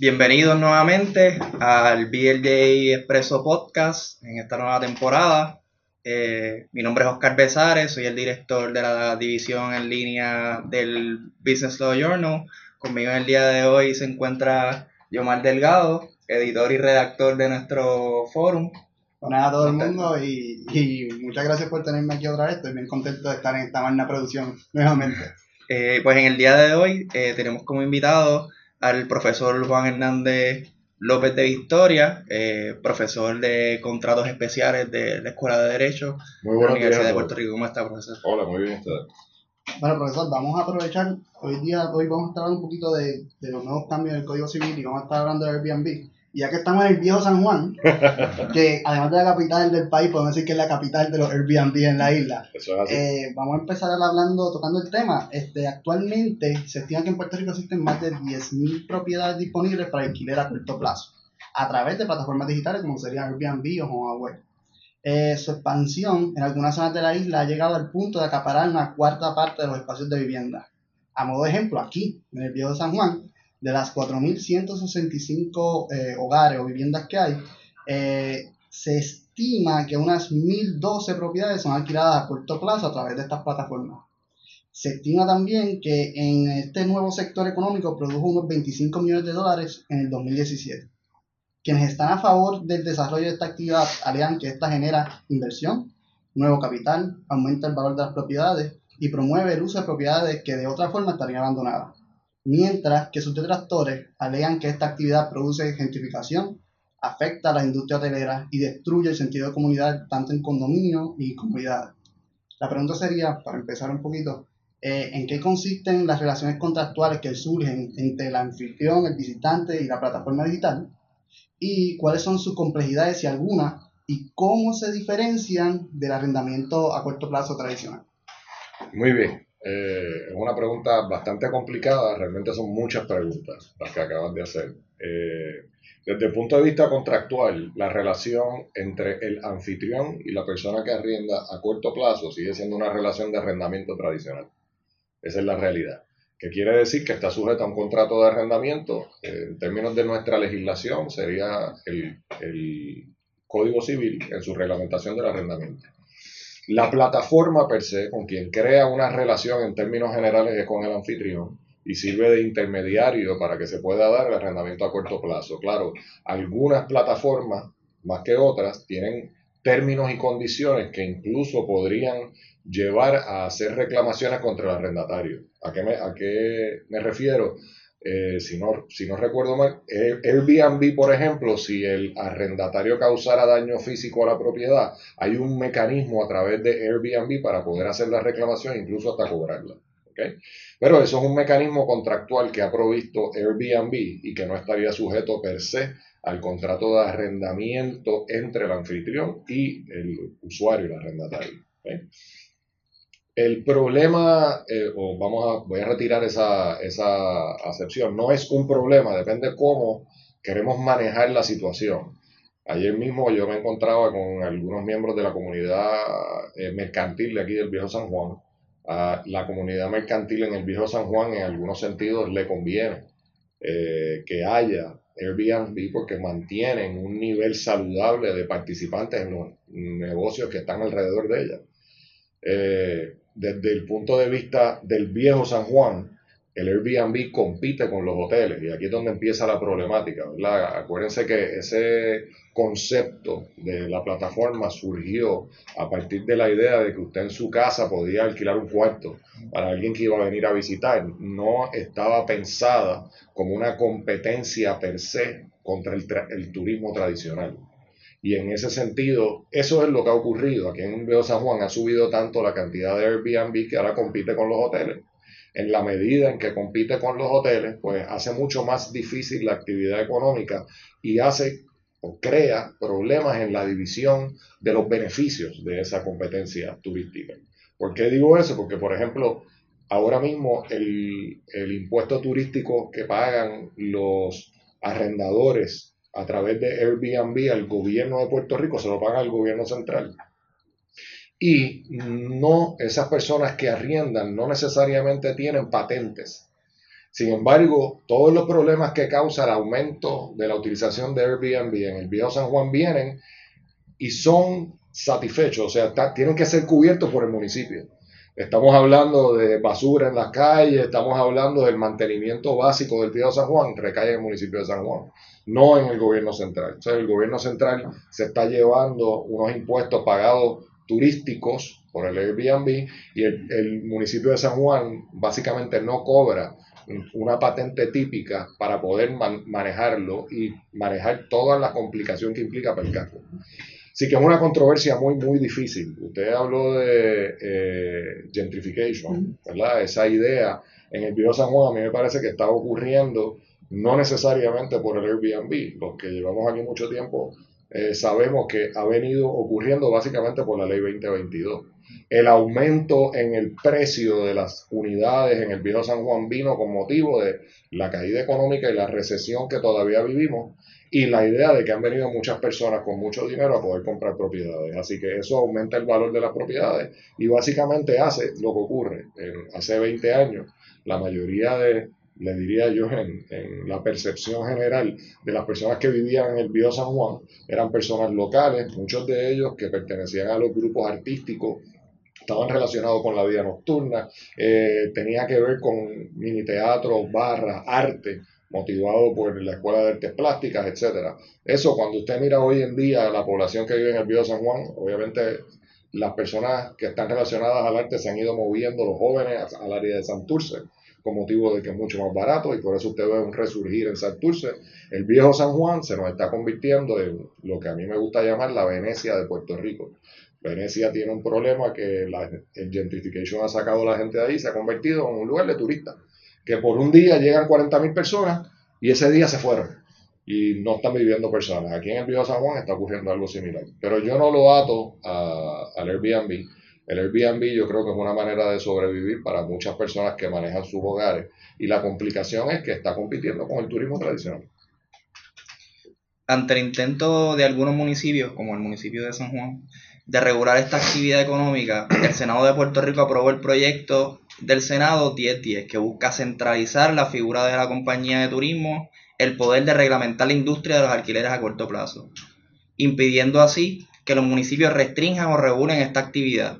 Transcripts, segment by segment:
Bienvenidos nuevamente al BLJ Expreso Podcast en esta nueva temporada. Eh, mi nombre es Oscar Besares, soy el director de la división en línea del Business Law Journal. Conmigo en el día de hoy se encuentra Yomar Delgado, editor y redactor de nuestro forum. Buenas a todo el mundo y, y, muchas gracias por tenerme aquí otra vez. Estoy bien contento de estar en esta magna producción nuevamente. Eh, pues en el día de hoy eh, tenemos como invitado al profesor Juan Hernández López de Victoria, eh, profesor de contratos especiales de la Escuela de Derecho muy de la Universidad de Puerto Rico. ¿Cómo está, profesor? Hola, muy bien usted. Bueno, profesor, vamos a aprovechar, hoy día, hoy vamos a estar hablando un poquito de, de los nuevos cambios del Código Civil y vamos a estar hablando de Airbnb. Y ya que estamos en el viejo San Juan, que además de la capital del país, podemos decir que es la capital de los Airbnb en la isla. Eso es así. Eh, vamos a empezar hablando, tocando el tema. Este, actualmente se estima que en Puerto Rico existen más de 10.000 propiedades disponibles para alquiler a corto plazo, a través de plataformas digitales como serían Airbnb o HomeAway. Eh, su expansión en algunas zonas de la isla ha llegado al punto de acaparar una cuarta parte de los espacios de vivienda. A modo de ejemplo, aquí, en el viejo San Juan, de las 4.165 eh, hogares o viviendas que hay, eh, se estima que unas 1.012 propiedades son alquiladas a corto plazo a través de estas plataformas. Se estima también que en este nuevo sector económico produjo unos 25 millones de dólares en el 2017. Quienes están a favor del desarrollo de esta actividad alegan que esta genera inversión, nuevo capital, aumenta el valor de las propiedades y promueve el uso de propiedades que de otra forma estarían abandonadas mientras que sus detractores alegan que esta actividad produce gentrificación, afecta a la industria hotelera y destruye el sentido de comunidad tanto en condominios y comunidades. La pregunta sería, para empezar un poquito, eh, ¿en qué consisten las relaciones contractuales que surgen entre el anfitrión, el visitante y la plataforma digital? ¿Y cuáles son sus complejidades, si alguna? ¿Y cómo se diferencian del arrendamiento a corto plazo tradicional? Muy bien. Eh, es una pregunta bastante complicada, realmente son muchas preguntas las que acabas de hacer. Eh, desde el punto de vista contractual, la relación entre el anfitrión y la persona que arrienda a corto plazo sigue siendo una relación de arrendamiento tradicional. Esa es la realidad. Que quiere decir que está sujeta a un contrato de arrendamiento. Eh, en términos de nuestra legislación, sería el, el Código Civil en su reglamentación del arrendamiento. La plataforma per se, con quien crea una relación en términos generales es con el anfitrión y sirve de intermediario para que se pueda dar el arrendamiento a corto plazo. Claro, algunas plataformas, más que otras, tienen términos y condiciones que incluso podrían llevar a hacer reclamaciones contra el arrendatario. ¿A qué me, me refiero? Eh, si, no, si no recuerdo mal, Airbnb, por ejemplo, si el arrendatario causara daño físico a la propiedad, hay un mecanismo a través de Airbnb para poder hacer la reclamación, incluso hasta cobrarla. ¿okay? Pero eso es un mecanismo contractual que ha provisto Airbnb y que no estaría sujeto per se al contrato de arrendamiento entre el anfitrión y el usuario, el arrendatario. ¿okay? El problema, eh, o vamos a, voy a retirar esa, esa acepción, no es un problema, depende cómo queremos manejar la situación. Ayer mismo yo me encontraba con algunos miembros de la comunidad eh, mercantil de aquí del Viejo San Juan. A la comunidad mercantil en el Viejo San Juan en algunos sentidos le conviene eh, que haya Airbnb porque mantienen un nivel saludable de participantes en los negocios que están alrededor de ella. Desde el punto de vista del viejo San Juan, el Airbnb compite con los hoteles y aquí es donde empieza la problemática. Acuérdense que ese concepto de la plataforma surgió a partir de la idea de que usted en su casa podía alquilar un cuarto para alguien que iba a venir a visitar. No estaba pensada como una competencia per se contra el, el turismo tradicional. Y en ese sentido, eso es lo que ha ocurrido. Aquí en Veo San Juan ha subido tanto la cantidad de Airbnb que ahora compite con los hoteles. En la medida en que compite con los hoteles, pues hace mucho más difícil la actividad económica y hace o crea problemas en la división de los beneficios de esa competencia turística. ¿Por qué digo eso? Porque, por ejemplo, ahora mismo el, el impuesto turístico que pagan los arrendadores a través de Airbnb al gobierno de Puerto Rico, se lo paga el gobierno central. Y no, esas personas que arriendan no necesariamente tienen patentes. Sin embargo, todos los problemas que causa el aumento de la utilización de Airbnb en el viejo San Juan vienen y son satisfechos, o sea, tienen que ser cubiertos por el municipio. Estamos hablando de basura en las calles, estamos hablando del mantenimiento básico del viejo San Juan, recae en el municipio de San Juan, no en el gobierno central. O sea, el gobierno central se está llevando unos impuestos pagados turísticos por el Airbnb y el, municipio de San Juan básicamente no cobra una patente típica para poder manejarlo y manejar toda la complicación que implica para el casco. Sí que es una controversia muy, muy difícil. Usted habló de eh, gentrification, ¿verdad? Esa idea en el Viejo San Juan a mí me parece que está ocurriendo no necesariamente por el Airbnb. Los que llevamos aquí mucho tiempo eh, sabemos que ha venido ocurriendo básicamente por la ley 2022. El aumento en el precio de las unidades en el Viejo San Juan vino con motivo de la caída económica y la recesión que todavía vivimos y la idea de que han venido muchas personas con mucho dinero a poder comprar propiedades. Así que eso aumenta el valor de las propiedades y básicamente hace lo que ocurre. hace 20 años, la mayoría de, le diría yo, en, la percepción general de las personas que vivían en el Bío San Juan, eran personas locales, muchos de ellos que pertenecían a los grupos artísticos estaban relacionados con la vida nocturna, eh, tenía que ver con mini teatro, barras, arte, motivado por la Escuela de Artes Plásticas, etcétera. Eso, cuando usted mira hoy en día la población que vive en el Bío San Juan, obviamente las personas que están relacionadas al arte se han ido moviendo, los jóvenes, al área de Santurce, con motivo de que es mucho más barato y por eso usted ve un resurgir en Santurce. El viejo San Juan se nos está convirtiendo en lo que a mí me gusta llamar la Venecia de Puerto Rico. Venecia tiene un problema que la, el gentrification ha sacado a la gente de ahí, se ha convertido en un lugar de turistas que por un día llegan 40.000 personas y ese día se fueron y no están viviendo personas. Aquí en el Viejo San Juan está ocurriendo algo similar. Pero yo no lo ato al Airbnb. El Airbnb yo creo que es una manera de sobrevivir para muchas personas que manejan sus hogares y la complicación es que está compitiendo con el turismo tradicional. Ante el intento de algunos municipios, como el municipio de San Juan, de regular esta actividad económica, el Senado de Puerto Rico aprobó el proyecto del Senado 1010, que busca centralizar la figura de la compañía de turismo, el poder de reglamentar la industria de los alquileres a corto plazo, impidiendo así que los municipios restrinjan o regulen esta actividad.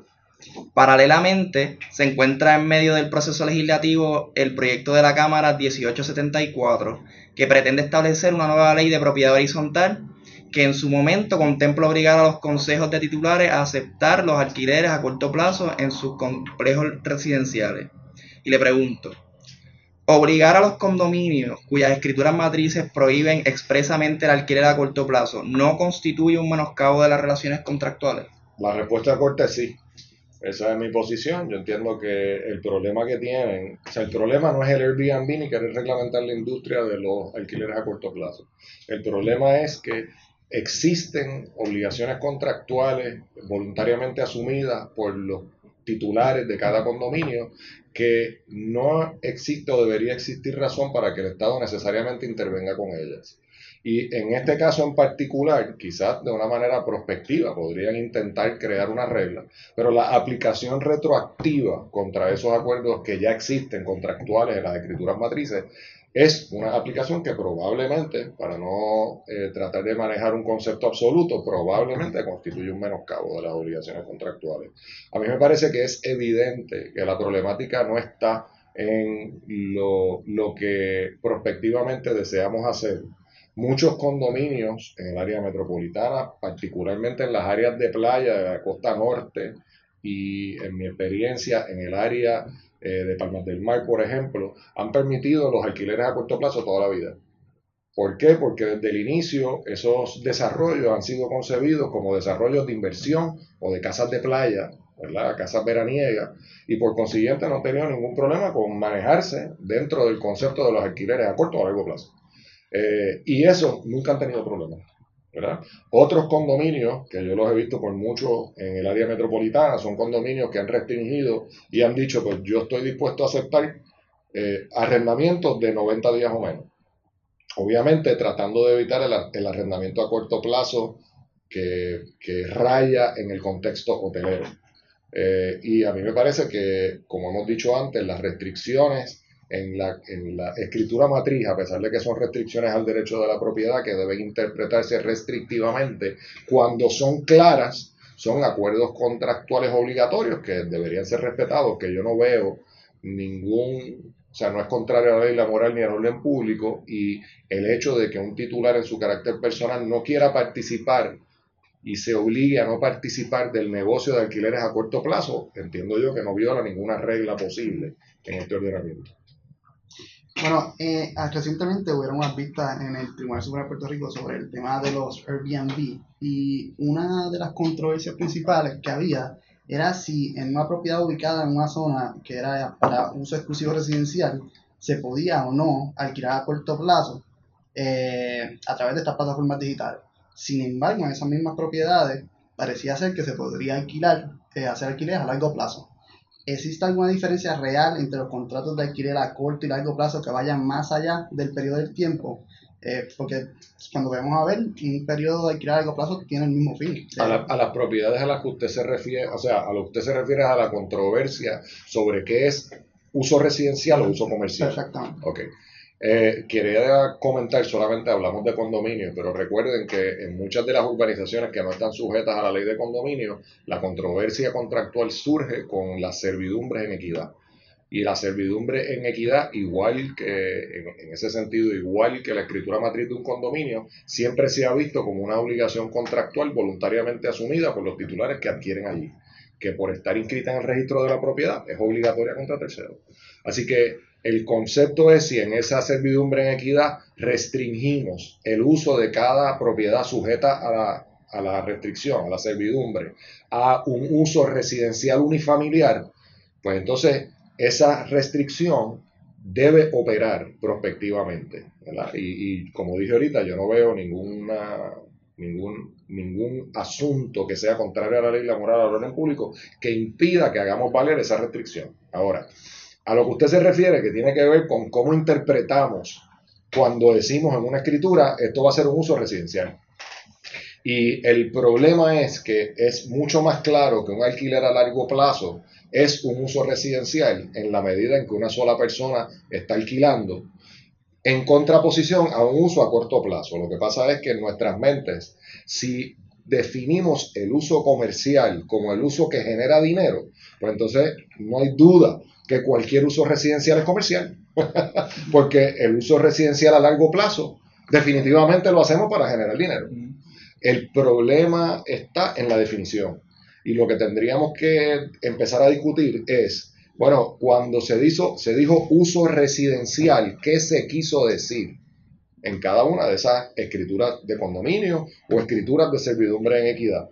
Paralelamente, se encuentra en medio del proceso legislativo el proyecto de la Cámara 1874, que pretende establecer una nueva ley de propiedad horizontal que en su momento contempla obligar a los consejos de titulares a aceptar los alquileres a corto plazo en sus complejos residenciales. Y le pregunto, obligar a los condominios cuyas escrituras matrices prohíben expresamente el alquiler a corto plazo no constituye un menoscabo de las relaciones contractuales? La respuesta corta es sí. Esa es mi posición. Yo entiendo que el problema que tienen, o sea, el problema no es el Airbnb ni querer reglamentar la industria de los alquileres a corto plazo. El problema es que existen obligaciones contractuales voluntariamente asumidas por los titulares de cada condominio que no existe o debería existir razón para que el Estado necesariamente intervenga con ellas. Y en este caso en particular, quizás de una manera prospectiva, podrían intentar crear una regla, pero la aplicación retroactiva contra esos acuerdos que ya existen contractuales en las escrituras matrices es una aplicación que probablemente, para no eh, tratar de manejar un concepto absoluto, probablemente constituye un menoscabo de las obligaciones contractuales. A mí me parece que es evidente que la problemática no está en lo, lo que prospectivamente deseamos hacer. Muchos condominios en el área metropolitana, particularmente en las áreas de playa de la costa norte y en mi experiencia en el área eh, de Palmas del Mar, por ejemplo, han permitido los alquileres a corto plazo toda la vida. ¿Por qué? Porque desde el inicio esos desarrollos han sido concebidos como desarrollos de inversión o de casas de playa, ¿verdad? casas veraniegas, y por consiguiente no han tenido ningún problema con manejarse dentro del concepto de los alquileres a corto o a largo plazo. Eh, y eso nunca han tenido problemas. Otros condominios, que yo los he visto por mucho en el área metropolitana, son condominios que han restringido y han dicho, pues yo estoy dispuesto a aceptar eh, arrendamientos de 90 días o menos. Obviamente tratando de evitar el, arrendamiento a corto plazo que, raya en el contexto hotelero. Eh, y a mí me parece que, como hemos dicho antes, las restricciones en la, en la escritura matriz, a pesar de que son restricciones al derecho de la propiedad que deben interpretarse restrictivamente, cuando son claras, son acuerdos contractuales obligatorios que deberían ser respetados, que yo no veo ningún, o sea, no es contrario a la ley, la moral ni al orden público, y el hecho de que un titular en su carácter personal no quiera participar y se obligue a no participar del negocio de alquileres a corto plazo, entiendo yo que no viola ninguna regla posible en este ordenamiento. Bueno, eh, recientemente hubieron unas vistas en el Tribunal Supremo de Puerto Rico sobre el tema de los Airbnb y una de las controversias principales que había era si en una propiedad ubicada en una zona que era para uso exclusivo residencial se podía o no alquilar a corto plazo eh, a través de estas plataformas digitales. Sin embargo, en esas mismas propiedades parecía ser que se podría alquilar, eh, hacer alquileres a largo plazo. ¿Existe alguna diferencia real entre los contratos de alquiler a corto y largo plazo que vayan más allá del periodo del tiempo? Eh, porque cuando vemos a ver, un periodo de alquiler a largo plazo tiene el mismo fin. A, las propiedades a las que usted se refiere, o sea, a lo que usted se refiere es a la controversia sobre qué es uso residencial o uso comercial. Exactamente. Ok. Eh, quería comentar, solamente hablamos de condominio, pero recuerden que en muchas de las urbanizaciones que no están sujetas a la ley de condominio, la controversia contractual surge con las servidumbres en equidad. Y la servidumbre en equidad, igual que, en, ese sentido, igual que la escritura matriz de un condominio, siempre se ha visto como una obligación contractual voluntariamente asumida por los titulares que adquieren allí, que por estar inscrita en el registro de la propiedad es obligatoria contra terceros. Así que el concepto es si en esa servidumbre en equidad restringimos el uso de cada propiedad sujeta a la, restricción, a la servidumbre, a un uso residencial unifamiliar, pues entonces esa restricción debe operar prospectivamente. Y, y, como dije ahorita, yo no veo ninguna, ningún, ningún asunto que sea contrario a la ley, la moral, al orden público, que impida que hagamos valer esa restricción. Ahora, a lo que usted se refiere, que tiene que ver con cómo interpretamos cuando decimos en una escritura, esto va a ser un uso residencial. Y el problema es que es mucho más claro que un alquiler a largo plazo es un uso residencial en la medida en que una sola persona está alquilando en contraposición a un uso a corto plazo. Lo que pasa es que en nuestras mentes, si definimos el uso comercial como el uso que genera dinero, pues entonces no hay duda que cualquier uso residencial es comercial, porque el uso residencial a largo plazo definitivamente lo hacemos para generar dinero. El problema está en la definición y lo que tendríamos que empezar a discutir es, bueno, cuando se dijo, se dijo uso residencial, ¿qué se quiso decir? en cada una de esas escrituras de condominio o escrituras de servidumbre en equidad.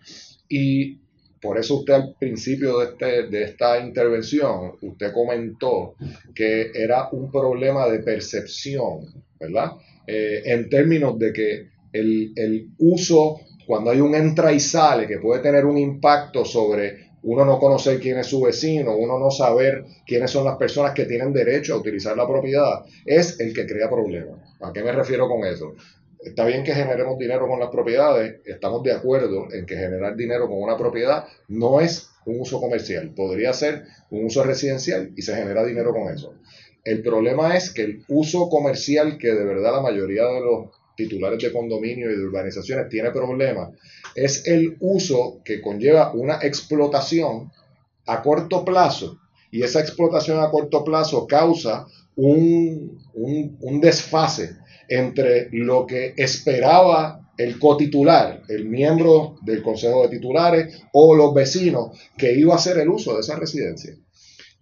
Y por eso usted al principio de, este, de esta intervención, usted comentó que era un problema de percepción, ¿verdad? Eh, en términos de que el, el uso, cuando hay un entra y sale, que puede tener un impacto sobre uno no conocer quién es su vecino, uno no saber quiénes son las personas que tienen derecho a utilizar la propiedad, es el que crea problemas. ¿A qué me refiero con eso? Está bien que generemos dinero con las propiedades, estamos de acuerdo en que generar dinero con una propiedad no es un uso comercial, podría ser un uso residencial y se genera dinero con eso. El problema es que el uso comercial que de verdad la mayoría de los titulares de condominio y de urbanizaciones tiene problemas es el uso que conlleva una explotación a corto plazo y esa explotación a corto plazo causa un, un, un desfase entre lo que esperaba el cotitular, el miembro del consejo de titulares o los vecinos que iba a hacer el uso de esa residencia.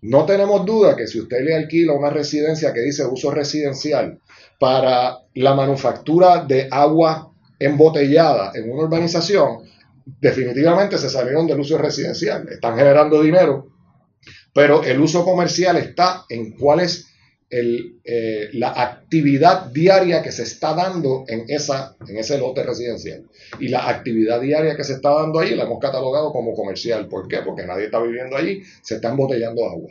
No tenemos duda que si usted le alquila una residencia que dice uso residencial para la manufactura de agua embotellada en una urbanización, definitivamente se salieron del uso residencial, están generando dinero, pero el uso comercial está en cuál es eh, la actividad diaria que se está dando en, esa, en ese lote residencial. Y la actividad diaria que se está dando ahí la hemos catalogado como comercial. ¿Por qué? Porque nadie está viviendo allí, se está embotellando agua.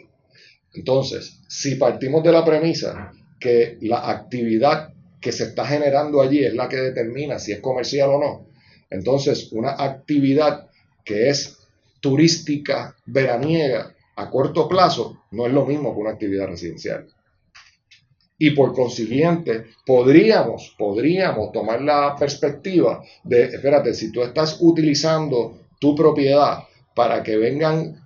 Entonces, si partimos de la premisa que la actividad que se está generando allí es la que determina si es comercial o no, entonces una actividad que es turística, veraniega, a corto plazo, no es lo mismo que una actividad residencial. Y por consiguiente, podríamos, podríamos tomar la perspectiva de, espérate, si tú estás utilizando tu propiedad para que vengan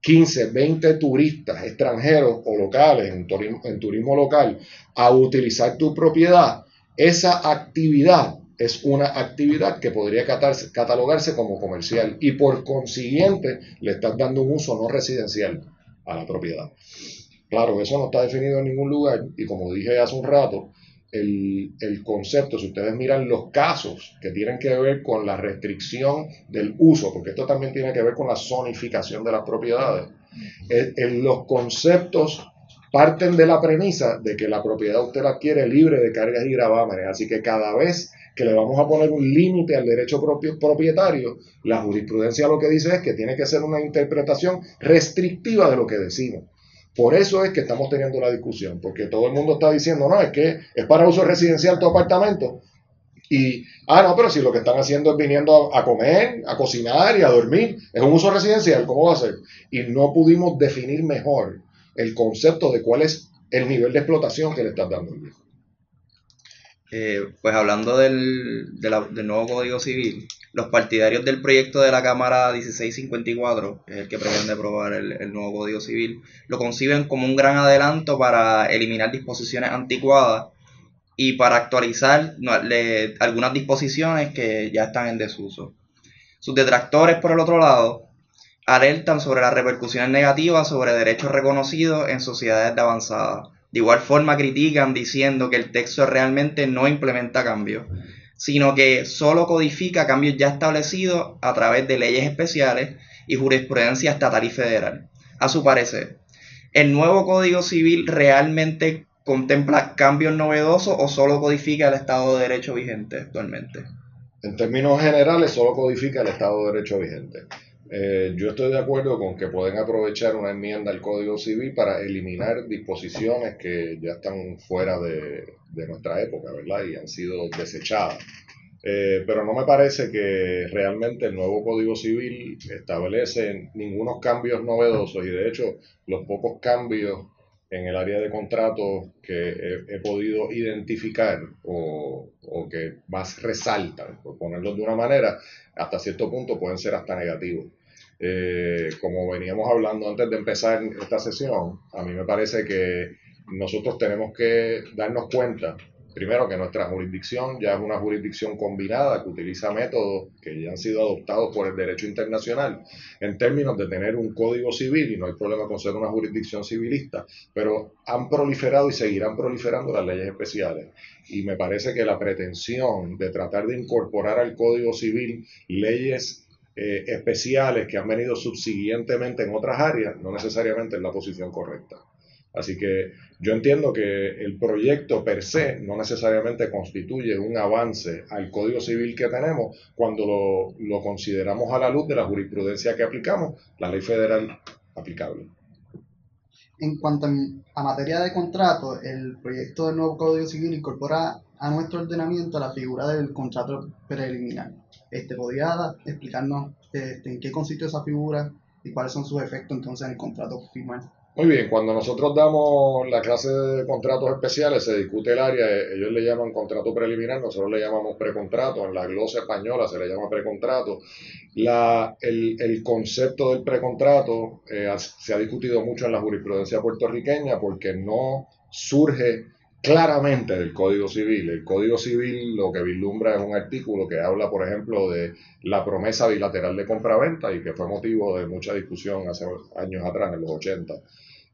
15, 20 turistas extranjeros o locales en turismo, en turismo local a utilizar tu propiedad, esa actividad es una actividad que podría catalogarse como comercial y por consiguiente le estás dando un uso no residencial a la propiedad. Claro, eso no está definido en ningún lugar y como dije hace un rato, el, el, concepto, si ustedes miran los casos que tienen que ver con la restricción del uso, porque esto también tiene que ver con la zonificación de las propiedades, en los conceptos parten de la premisa de que la propiedad usted la adquiere libre de cargas y gravámenes, así que cada vez que le vamos a poner un límite al derecho propietario, la jurisprudencia lo que dice es que tiene que ser una interpretación restrictiva de lo que decimos. Por eso es que estamos teniendo la discusión, porque todo el mundo está diciendo, no, es que es para uso residencial tu apartamento. Y, ah, no, pero si lo que están haciendo es viniendo a, comer, a cocinar y a dormir, es un uso residencial, ¿cómo va a ser? Y no pudimos definir mejor el concepto de cuál es el nivel de explotación que le estás dando al viejo. Eh, pues hablando del, del, nuevo Código Civil, los partidarios del proyecto de la Cámara 1654, que es el que pretende aprobar el, nuevo Código Civil, lo conciben como un gran adelanto para eliminar disposiciones anticuadas y para actualizar algunas disposiciones que ya están en desuso. Sus detractores, por el otro lado, alertan sobre las repercusiones negativas sobre derechos reconocidos en sociedades de avanzada de igual forma critican diciendo que el texto realmente no implementa cambios, sino que solo codifica cambios ya establecidos a través de leyes especiales y jurisprudencia estatal y federal. A su parecer, ¿el nuevo Código Civil realmente contempla cambios novedosos o solo codifica el Estado de Derecho vigente actualmente? En términos generales, solo codifica el Estado de Derecho vigente. Eh, yo estoy de acuerdo con que pueden aprovechar una enmienda al Código Civil para eliminar disposiciones que ya están fuera de, nuestra época, ¿verdad? Y han sido desechadas. Eh, pero no me parece que realmente el nuevo Código Civil establece ningunos cambios novedosos y de hecho los pocos cambios en el área de contratos que he, podido identificar o, o, que más resaltan, por ponerlo de una manera, hasta cierto punto pueden ser hasta negativos. Eh, como veníamos hablando antes de empezar esta sesión, a mí me parece que nosotros tenemos que darnos cuenta, primero, que nuestra jurisdicción ya es una jurisdicción combinada que utiliza métodos que ya han sido adoptados por el derecho internacional en términos de tener un código civil, y no hay problema con ser una jurisdicción civilista, pero han proliferado y seguirán proliferando las leyes especiales. Y me parece que la pretensión de tratar de incorporar al código civil leyes eh, especiales que han venido subsiguientemente en otras áreas, no necesariamente es la posición correcta. Así que yo entiendo que el proyecto per se no necesariamente constituye un avance al Código Civil que tenemos cuando lo, lo consideramos a la luz de la jurisprudencia que aplicamos, la ley federal aplicable. En cuanto a materia de contrato, el proyecto del nuevo Código Civil incorpora a nuestro ordenamiento la figura del contrato preliminar. Este, ¿Podría explicarnos este, en qué consiste esa figura y cuáles son sus efectos entonces en el contrato final? Muy bien, cuando nosotros damos la clase de contratos especiales, se discute el área, ellos le llaman contrato preliminar, nosotros le llamamos precontrato, en la glosa española se le llama precontrato. La, el, el concepto del precontrato eh, se ha discutido mucho en la jurisprudencia puertorriqueña porque no surge claramente del Código Civil. El Código Civil lo que vislumbra es un artículo que habla, por ejemplo, de la promesa bilateral de compraventa y que fue motivo de mucha discusión hace años atrás, en los 80.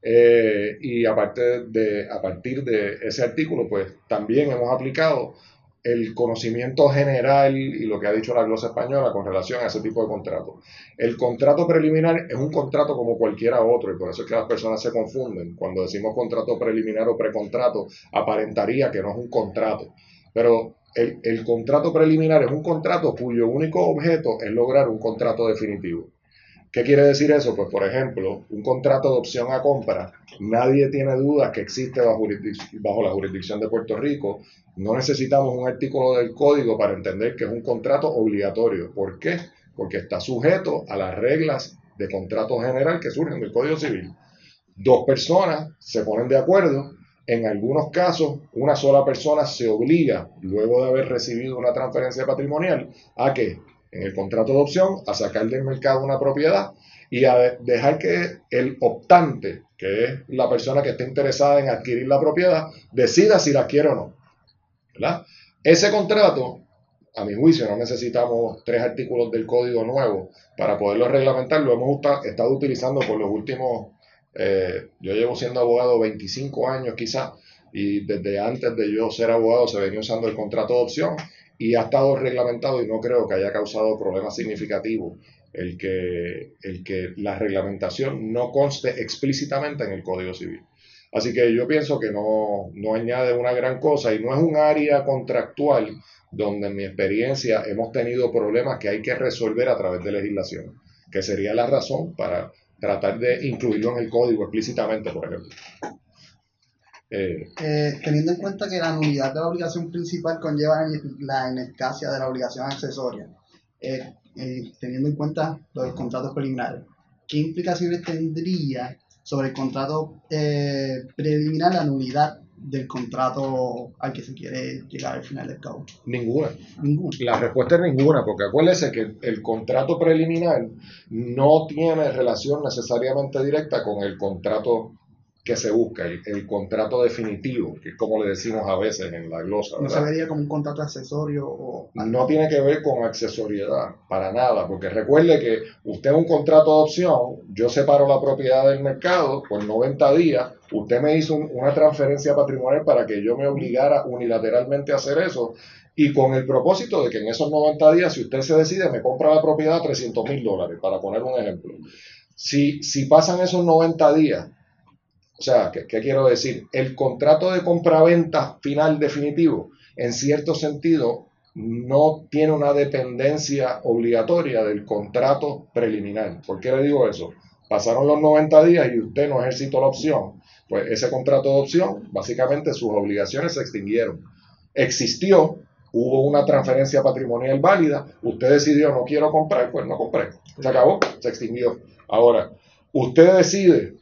Eh, y aparte de, a partir de ese artículo, pues también hemos aplicado el conocimiento general y lo que ha dicho la glosa española con relación a ese tipo de contrato. El contrato preliminar es un contrato como cualquiera otro y por eso es que las personas se confunden. Cuando decimos contrato preliminar o precontrato, aparentaría que no es un contrato. Pero el, el contrato preliminar es un contrato cuyo único objeto es lograr un contrato definitivo. ¿Qué quiere decir eso? Pues, por ejemplo, un contrato de opción a compra, nadie tiene dudas que existe bajo, la jurisdicción de Puerto Rico. No necesitamos un artículo del código para entender que es un contrato obligatorio. ¿Por qué? Porque está sujeto a las reglas de contrato general que surgen del Código Civil. Dos personas se ponen de acuerdo En algunos casos, una sola persona se obliga, luego de haber recibido una transferencia patrimonial, a que en el contrato de opción, a sacar del mercado una propiedad y a dejar que el optante, que es la persona que está interesada en adquirir la propiedad, decida si la quiere o no. Ese contrato, a mi juicio, no necesitamos tres artículos del código nuevo para poderlo reglamentar, lo hemos estado utilizando por los últimos, eh, yo llevo siendo abogado 25 años quizás, y desde antes de yo ser abogado se venía usando el contrato de opción y ha estado reglamentado y no creo que haya causado problemas significativos el que, el que la reglamentación no conste explícitamente en el Código Civil. Así que yo pienso que no, no añade una gran cosa y no es un área contractual donde en mi experiencia hemos tenido problemas que hay que resolver a través de legislación, que sería la razón para tratar de incluirlo en el código explícitamente, por ejemplo. Eh, eh, teniendo en cuenta que la nulidad de la obligación principal conlleva la ineficacia de la obligación accesoria, eh, teniendo en cuenta los contratos preliminares, ¿qué implicaciones tendría sobre el contrato preliminar la nulidad del contrato al que se quiere llegar al final del cabo? Ninguna. Ninguna. La respuesta es ninguna, porque acuérdese que el contrato preliminar no tiene relación necesariamente directa con el contrato que se busca, el, contrato definitivo, que es como le decimos a veces en la glosa. ¿No se vería como un contrato accesorio? O... No tiene que ver con accesoriedad, para nada, porque recuerde que usted es un contrato de opción, yo separo la propiedad del mercado por 90 días, usted me hizo una transferencia patrimonial para que yo me obligara unilateralmente a hacer eso, y con el propósito de que en esos 90 días, si usted se decide, me compra la propiedad a 300 mil dólares, para poner un ejemplo. Si, si pasan esos 90 días, o sea, ¿qué, quiero decir? El contrato de compraventa final definitivo, en cierto sentido, no tiene una dependencia obligatoria del contrato preliminar. ¿Por qué le digo eso? Pasaron los 90 días y usted no ejercitó la opción. Pues ese contrato de opción, básicamente sus obligaciones se extinguieron. Existió, hubo una transferencia patrimonial válida, usted decidió no quiero comprar, pues no compré. Se acabó, se extinguió. Ahora, usted decide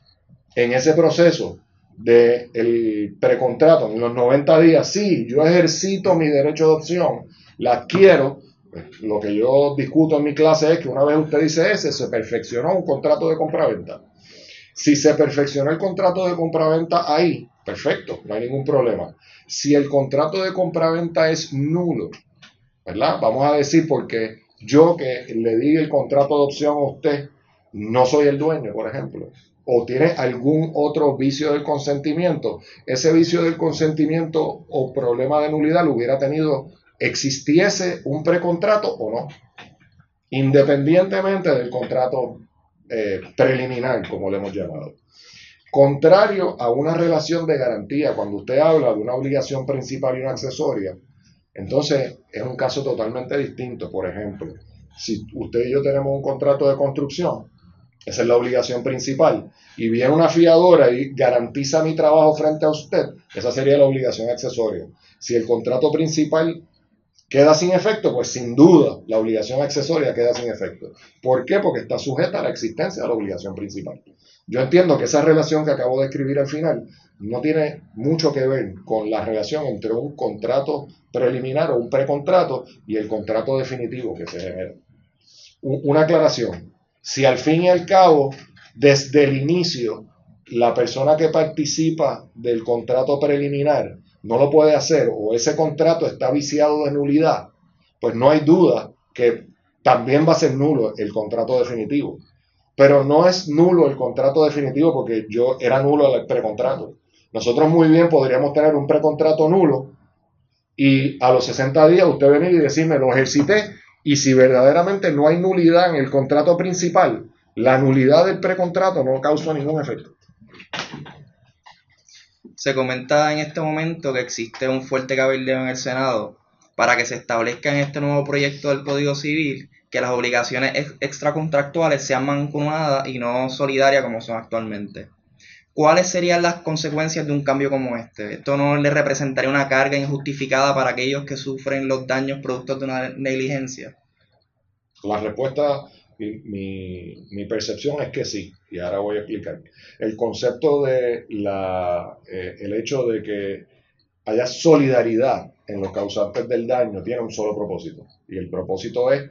en ese proceso del el precontrato, en los 90 días, sí, yo ejercito mi derecho de opción, la adquiero. Lo que yo discuto en mi clase es que una vez usted dice ese, se perfeccionó un contrato de compraventa. Si se perfeccionó el contrato de compraventa ahí, perfecto, no hay ningún problema. Si el contrato de compraventa es nulo, ¿verdad? Vamos a decir porque yo que le di el contrato de opción a usted, no soy el dueño, por ejemplo o tiene algún otro vicio del consentimiento, ese vicio del consentimiento o problema de nulidad lo hubiera tenido, existiese un precontrato o no, independientemente del contrato eh, preliminar, como le hemos llamado. Contrario a una relación de garantía, cuando usted habla de una obligación principal y una accesoria, entonces es un caso totalmente distinto. Por ejemplo, si usted y yo tenemos un contrato de construcción, esa es la obligación principal. Y viene una fiadora y garantiza mi trabajo frente a usted. Esa sería la obligación accesoria. Si el contrato principal queda sin efecto, pues sin duda la obligación accesoria queda sin efecto. ¿Por qué? Porque está sujeta a la existencia de la obligación principal. Yo entiendo que esa relación que acabo de escribir al final no tiene mucho que ver con la relación entre un contrato preliminar o un precontrato y el contrato definitivo que se genera. Una aclaración. Si al fin y al cabo, desde el inicio, la persona que participa del contrato preliminar no lo puede hacer o ese contrato está viciado de nulidad, pues no hay duda que también va a ser nulo el contrato definitivo. Pero no es nulo el contrato definitivo porque yo era nulo el precontrato. Nosotros muy bien podríamos tener un precontrato nulo y a los 60 días usted venir y decirme lo ejercité y si verdaderamente no hay nulidad en el contrato principal, la nulidad del precontrato no causa ningún efecto. Se comenta en este momento que existe un fuerte cabildeo en el Senado para que se establezca en este nuevo proyecto del Código Civil que las obligaciones extracontractuales sean mancomunadas y no solidarias como son actualmente. ¿Cuáles serían las consecuencias de un cambio como este? ¿Esto no le representaría una carga injustificada para aquellos que sufren los daños producto de una negligencia? La respuesta mi, mi, percepción es que sí, y ahora voy a explicar. El concepto de la, eh, el hecho de que haya solidaridad en los causantes del daño tiene un solo propósito, y el propósito es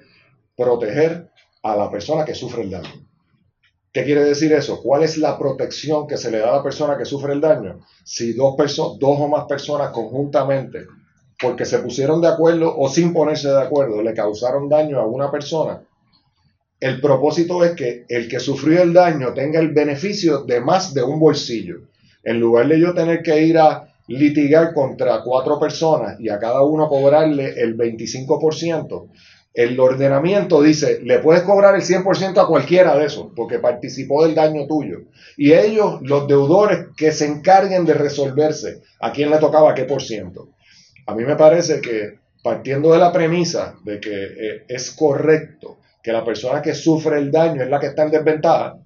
proteger a la persona que sufre el daño. ¿Qué quiere decir eso? ¿Cuál es la protección que se le da a la persona que sufre el daño? Si dos, dos o más personas conjuntamente, porque se pusieron de acuerdo o sin ponerse de acuerdo, le causaron daño a una persona, el propósito es que el que sufrió el daño tenga el beneficio de más de un bolsillo. En lugar de yo tener que ir a litigar contra cuatro personas y a cada uno cobrarle el 25%, el ordenamiento dice, le puedes cobrar el 100% a cualquiera de esos, porque participó del daño tuyo. Y ellos, los deudores, que se encarguen de resolverse a quién le tocaba qué por ciento. A mí me parece que partiendo de la premisa de que eh, es correcto que la persona que sufre el daño es la que está en desventaja,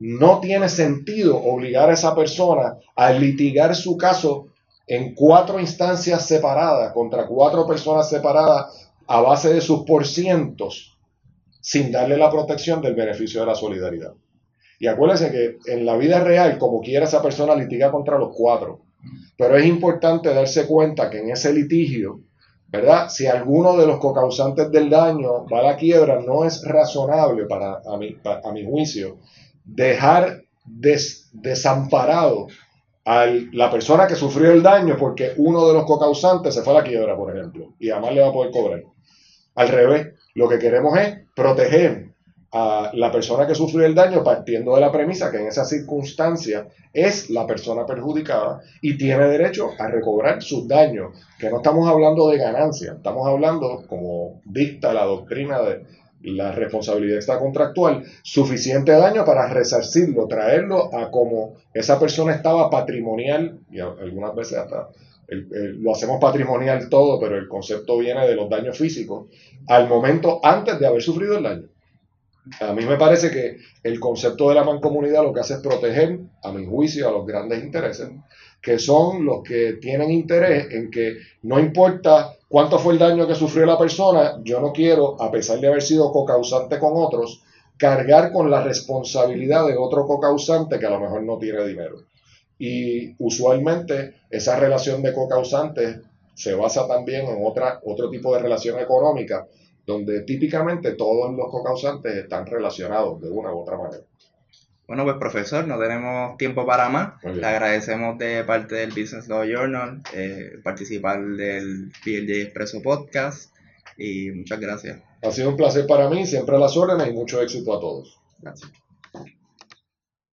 no tiene sentido obligar a esa persona a litigar su caso en cuatro instancias separadas contra cuatro personas separadas a base de sus porcientos sin darle la protección del beneficio de la solidaridad. Y acuérdense que en la vida real, como quiera esa persona litiga contra los cuatro, pero es importante darse cuenta que en ese litigio ¿verdad? Si alguno de los cocausantes del daño va a la quiebra, no es razonable para, a, mi, a mi juicio dejar desamparado a la persona que sufrió el daño porque uno de los cocausantes se fue a la quiebra, por ejemplo, y además le va a poder cobrar. Al revés, lo que queremos es proteger a la persona que sufrió el daño partiendo de la premisa que en esa circunstancia es la persona perjudicada y tiene derecho a recobrar sus daños, que no estamos hablando de ganancia, estamos hablando, como dicta la doctrina de la responsabilidad extracontractual, suficiente daño para resarcirlo, traerlo a como esa persona estaba patrimonial, y algunas veces hasta lo hacemos patrimonial todo, pero el concepto viene de los daños físicos, al momento antes de haber sufrido el daño. A mí me parece que el concepto de la mancomunidad lo que hace es proteger, a mi juicio, a los grandes intereses, que son los que tienen interés en que no importa cuánto fue el daño que sufrió la persona, yo no quiero, a pesar de haber sido cocausante con otros, cargar con la responsabilidad de otro cocausante que a lo mejor no tiene dinero. Y usualmente esa relación de cocausantes se basa también en otra, otro tipo de relación económica donde típicamente todos los cocausantes están relacionados de una u otra manera. Bueno, pues profesor, no tenemos tiempo para más. Le agradecemos de parte del Business Law Journal eh, participar del PLJ Expreso Podcast y muchas gracias. Ha sido un placer para mí, siempre a las órdenes y mucho éxito a todos. Gracias.